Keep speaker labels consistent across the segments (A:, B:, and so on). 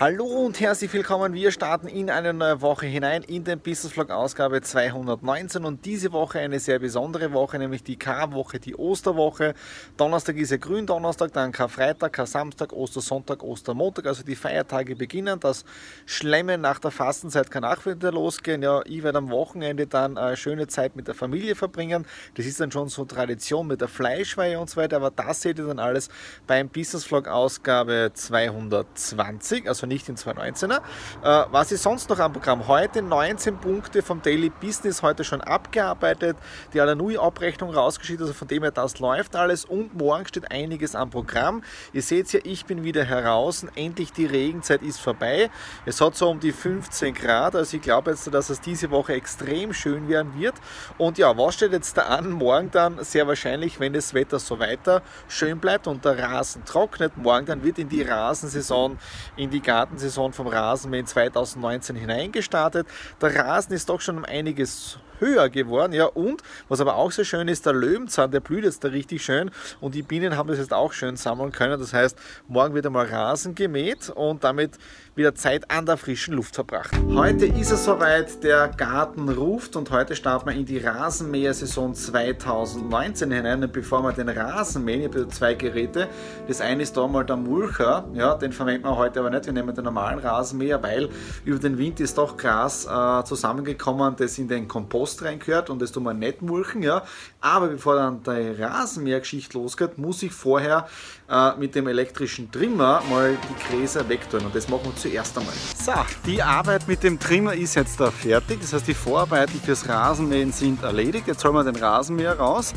A: Hallo und herzlich willkommen. Wir starten in eine neue Woche hinein in den Business Vlog Ausgabe 219 und diese Woche eine sehr besondere Woche, nämlich die Karwoche, die Osterwoche. Donnerstag ist ja Gründonnerstag, dann Karfreitag, Kar-Samstag, Ostersonntag, Ostermontag, also die Feiertage beginnen. Das Schlemmen nach der Fastenzeit kann auch wieder losgehen. Ja, ich werde am Wochenende dann eine schöne Zeit mit der Familie verbringen. Das ist dann schon so Tradition mit der Fleischweihe und so weiter, aber das seht ihr dann alles beim Business Vlog Ausgabe 220, also nicht in 2019er. Äh, was ist sonst noch am Programm? Heute 19 Punkte vom Daily Business, heute schon abgearbeitet, die Alanui-Abrechnung rausgeschickt, also von dem her das läuft alles und morgen steht einiges am Programm. Ihr seht ja, ich bin wieder heraus, endlich die Regenzeit ist vorbei. Es hat so um die 15 Grad, also ich glaube jetzt, dass es diese Woche extrem schön werden wird. Und ja, was steht jetzt da an? Morgen dann sehr wahrscheinlich, wenn das Wetter so weiter schön bleibt und der Rasen trocknet, morgen dann wird in die Rasensaison, in die Garten Gartensaison vom Rasenmähen 2019 hineingestartet. Der Rasen ist doch schon um einiges höher geworden. Ja, und was aber auch sehr schön ist, der Löwenzahn, der blüht jetzt da richtig schön und die Bienen haben das jetzt auch schön sammeln können. Das heißt, morgen wird einmal Rasen gemäht und damit wieder Zeit an der frischen Luft verbracht. Heute ist es soweit, der Garten ruft und heute starten wir in die Rasenmäher-Saison 2019 hinein. Und bevor wir den Rasen mähen, ich habe zwei Geräte. Das eine ist da mal der Mulcher, ja, den verwenden wir heute aber nicht. Wir nehmen den normalen Rasenmäher, weil über den Winter ist doch Gras äh, zusammengekommen, das in den Kompost Rost reingehört und das tun wir nicht mulchen, ja. Aber bevor dann die Rasenmähergeschichte losgeht, muss ich vorher äh, mit dem elektrischen Trimmer mal die Gräser wegtun und das machen wir zuerst einmal. So, die Arbeit mit dem Trimmer ist jetzt da fertig, das heißt die Vorarbeiten fürs Rasenmähen sind erledigt. Jetzt holen wir den Rasenmäher raus,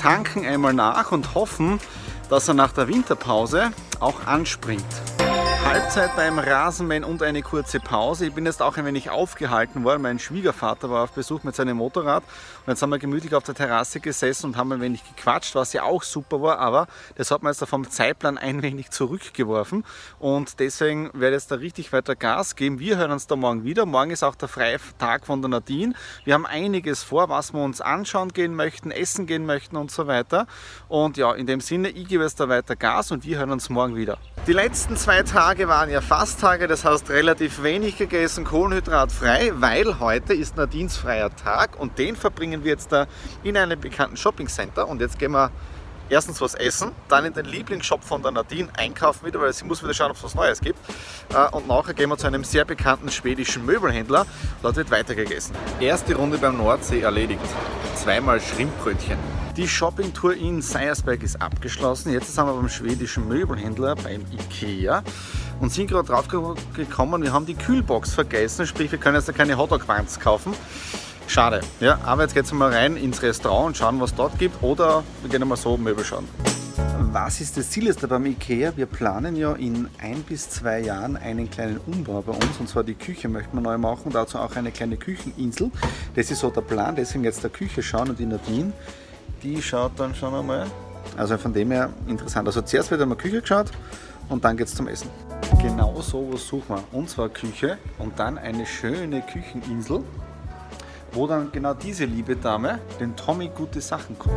A: tanken einmal nach und hoffen, dass er nach der Winterpause auch anspringt. Halbzeit beim Rasenmähen und eine kurze Pause. Ich bin jetzt auch ein wenig aufgehalten worden. Mein Schwiegervater war auf Besuch mit seinem Motorrad und jetzt haben wir gemütlich auf der Terrasse gesessen und haben ein wenig gequatscht, was ja auch super war, aber das hat mir jetzt vom Zeitplan ein wenig zurückgeworfen und deswegen werde ich jetzt da richtig weiter Gas geben. Wir hören uns da morgen wieder. Morgen ist auch der freie Tag von der Nadine. Wir haben einiges vor, was wir uns anschauen gehen möchten, essen gehen möchten und so weiter. Und ja, in dem Sinne, ich gebe jetzt da weiter Gas und wir hören uns morgen wieder. Die letzten zwei Tage waren ja Fasttage, das heißt relativ wenig gegessen, kohlenhydratfrei, weil heute ist Nadines freier Tag und den verbringen wir jetzt da in einem bekannten Shoppingcenter. Und jetzt gehen wir erstens was essen, dann in den Lieblingsshop von der Nadine einkaufen wieder, weil sie muss wieder schauen, ob es was Neues gibt. Äh, und nachher gehen wir zu einem sehr bekannten schwedischen Möbelhändler. Dort wird weitergegessen. Erste Runde beim Nordsee erledigt. Zweimal Schrimpbrötchen. Die Shoppingtour in Seiersberg ist abgeschlossen. Jetzt sind wir beim schwedischen Möbelhändler, beim Ikea und sind gerade drauf gekommen, wir haben die Kühlbox vergessen, sprich wir können jetzt keine Hotdog-Buns kaufen. Schade. Ja, aber jetzt geht es mal rein ins Restaurant und schauen, was dort gibt oder wir gehen mal so Möbel schauen. Was ist das Ziel jetzt beim IKEA? Wir planen ja in ein bis zwei Jahren einen kleinen Umbau bei uns und zwar die Küche möchten wir neu machen, dazu auch eine kleine Kücheninsel. Das ist so der Plan, deswegen jetzt der Küche schauen und die Nadine die schaut dann schon einmal. Also von dem her interessant. Also zuerst wird einmal Küche geschaut und dann geht es zum Essen. Genau so was suchen wir. Und zwar Küche und dann eine schöne Kücheninsel, wo dann genau diese liebe Dame den Tommy gute Sachen kocht.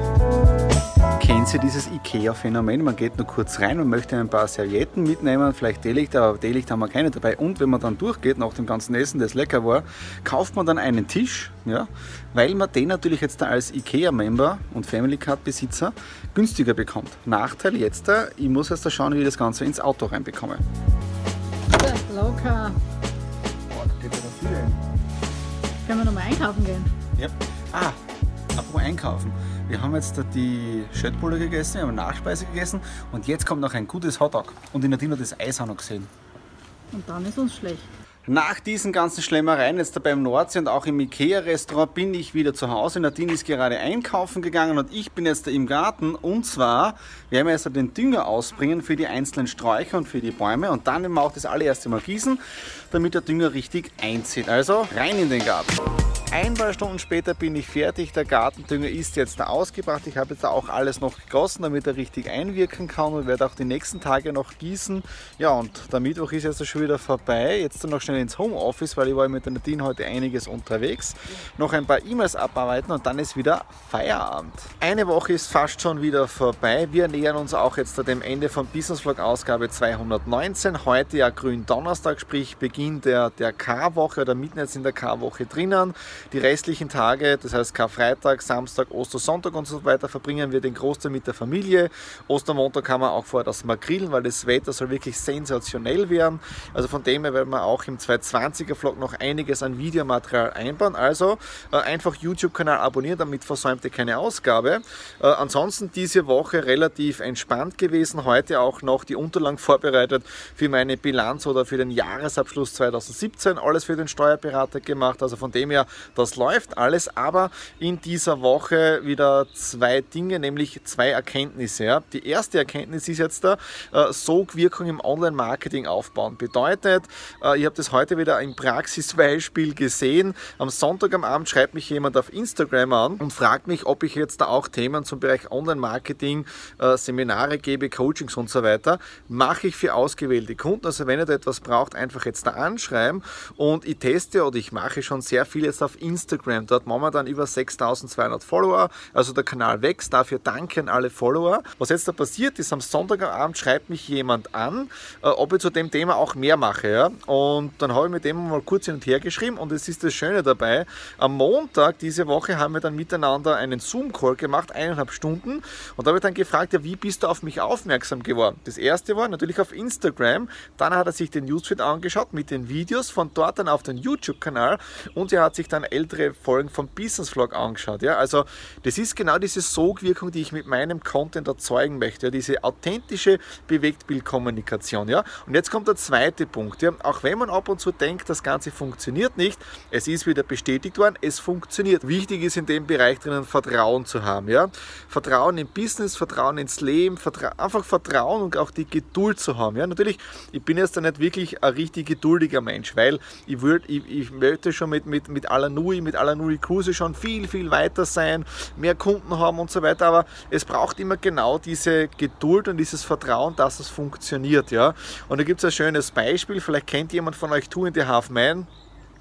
A: Kennt ihr dieses IKEA-Phänomen? Man geht nur kurz rein und möchte ein paar Servietten mitnehmen, vielleicht Teelichter, aber Teelichter haben wir keine dabei. Und wenn man dann durchgeht nach dem ganzen Essen, das lecker war, kauft man dann einen Tisch, ja, weil man den natürlich jetzt als IKEA-Member und Family Card-Besitzer günstiger bekommt. Nachteil jetzt, ich muss jetzt da schauen, wie ich das Ganze ins Auto reinbekomme.
B: Locker. Einkaufen gehen?
A: Ja. Ah, Apropos einkaufen. Wir haben jetzt die Schöttbulle gegessen, wir haben Nachspeise gegessen und jetzt kommt noch ein gutes Hotdog. Und die Nadine hat das Eis auch noch gesehen.
B: Und dann ist uns schlecht.
A: Nach diesen ganzen Schlemmereien jetzt da beim Nordsee und auch im Ikea-Restaurant bin ich wieder zu Hause. Nadine ist gerade einkaufen gegangen und ich bin jetzt da im Garten. Und zwar werden wir jetzt den Dünger ausbringen für die einzelnen Sträucher und für die Bäume und dann werden wir auch das allererste Mal gießen, damit der Dünger richtig einzieht. Also rein in den Garten. Ein paar Stunden später bin ich fertig. Der Gartendünger ist jetzt ausgebracht. Ich habe jetzt auch alles noch gegossen, damit er richtig einwirken kann und werde auch die nächsten Tage noch gießen. Ja, und der Mittwoch ist jetzt schon wieder vorbei. Jetzt dann noch schnell ins Homeoffice, weil ich war mit der Nadine heute einiges unterwegs. Noch ein paar E-Mails abarbeiten und dann ist wieder Feierabend. Eine Woche ist fast schon wieder vorbei. Wir nähern uns auch jetzt dem Ende von Business Vlog Ausgabe 219. Heute ja Grün Donnerstag, sprich Beginn der, der K-Woche oder mitten jetzt in der K-Woche drinnen. Die restlichen Tage, das heißt Karfreitag, Samstag, Ostersonntag und so weiter, verbringen wir den Großteil mit der Familie. Ostermontag haben wir auch vor, dass wir grillen, weil das Wetter soll wirklich sensationell werden. Also von dem her werden wir auch im 220er Vlog noch einiges an Videomaterial einbauen. Also äh, einfach YouTube-Kanal abonnieren, damit versäumt ihr keine Ausgabe. Äh, ansonsten diese Woche relativ entspannt gewesen. Heute auch noch die Unterlagen vorbereitet für meine Bilanz oder für den Jahresabschluss 2017. Alles für den Steuerberater gemacht. Also von dem her das läuft alles, aber in dieser Woche wieder zwei Dinge, nämlich zwei Erkenntnisse. Ja. Die erste Erkenntnis ist jetzt da, äh, Sogwirkung im Online-Marketing aufbauen. Bedeutet, äh, ich habe das heute wieder im Praxisbeispiel gesehen. Am Sonntag am Abend schreibt mich jemand auf Instagram an und fragt mich, ob ich jetzt da auch Themen zum Bereich Online-Marketing, äh, Seminare gebe, Coachings und so weiter. Mache ich für ausgewählte Kunden. Also wenn ihr da etwas braucht, einfach jetzt da anschreiben und ich teste oder ich mache schon sehr viel jetzt auf Instagram. Dort momentan über 6200 Follower. Also der Kanal wächst. Dafür danken alle Follower. Was jetzt da passiert ist, am Sonntagabend schreibt mich jemand an, äh, ob ich zu dem Thema auch mehr mache. Und dann habe ich mit dem mal kurz hin und her geschrieben und es ist das Schöne dabei. Am Montag diese Woche haben wir dann miteinander einen Zoom-Call gemacht, eineinhalb Stunden. Und da habe ich dann gefragt, ja, wie bist du auf mich aufmerksam geworden? Das erste war natürlich auf Instagram. Dann hat er sich den Newsfeed angeschaut mit den Videos, von dort dann auf den YouTube-Kanal und er hat sich dann ältere Folgen vom Business Vlog angeschaut. Ja? Also das ist genau diese Sogwirkung, die ich mit meinem Content erzeugen möchte. Ja? Diese authentische Bewegtbildkommunikation. Ja? Und jetzt kommt der zweite Punkt. Ja? Auch wenn man ab und zu denkt, das Ganze funktioniert nicht, es ist wieder bestätigt worden, es funktioniert. Wichtig ist in dem Bereich drinnen Vertrauen zu haben. Ja? Vertrauen im Business, Vertrauen ins Leben, Vertra einfach Vertrauen und auch die Geduld zu haben. Ja? Natürlich, ich bin jetzt da nicht wirklich ein richtig geduldiger Mensch, weil ich, würd, ich, ich möchte schon mit, mit, mit aller Nui, mit aller Nui Cruise schon viel, viel weiter sein, mehr Kunden haben und so weiter. Aber es braucht immer genau diese Geduld und dieses Vertrauen, dass es funktioniert. Ja? Und da gibt es ein schönes Beispiel. Vielleicht kennt jemand von euch Two in the Half Man.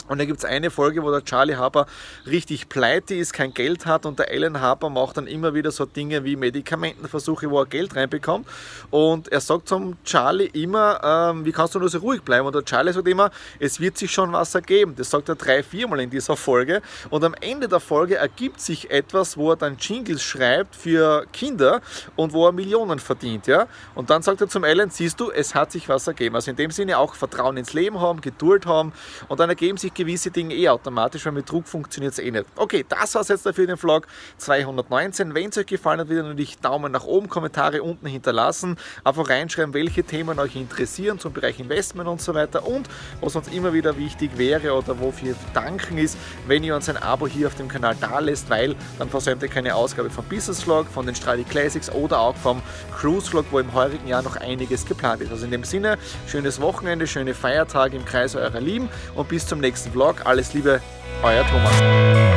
A: Und da gibt es eine Folge, wo der Charlie Harper richtig pleite ist, kein Geld hat und der Alan Harper macht dann immer wieder so Dinge wie Medikamentenversuche, wo er Geld reinbekommt. Und er sagt zum Charlie immer, ähm, wie kannst du nur so ruhig bleiben? Und der Charlie sagt immer, es wird sich schon was ergeben. Das sagt er drei, viermal in dieser Folge. Und am Ende der Folge ergibt sich etwas, wo er dann Jingles schreibt für Kinder und wo er Millionen verdient. Ja? Und dann sagt er zum Alan, siehst du, es hat sich was ergeben. Also in dem Sinne auch Vertrauen ins Leben haben, Geduld haben und dann ergeben sich gewisse Dinge eh automatisch, weil mit Druck funktioniert es eh nicht. Okay, das war es jetzt dafür den Vlog 219. Wenn es euch gefallen hat, wieder natürlich Daumen nach oben, Kommentare unten hinterlassen, einfach reinschreiben, welche Themen euch interessieren zum Bereich Investment und so weiter und was uns immer wieder wichtig wäre oder wofür danken ist, wenn ihr uns ein Abo hier auf dem Kanal da lässt, weil dann versäumt ihr keine Ausgabe vom Business Vlog, von den Stradi Classics oder auch vom Cruise Vlog, wo im heurigen Jahr noch einiges geplant ist. Also in dem Sinne, schönes Wochenende, schöne Feiertage im Kreis eurer Lieben und bis zum nächsten nächsten Vlog. Alles Liebe, euer Thomas.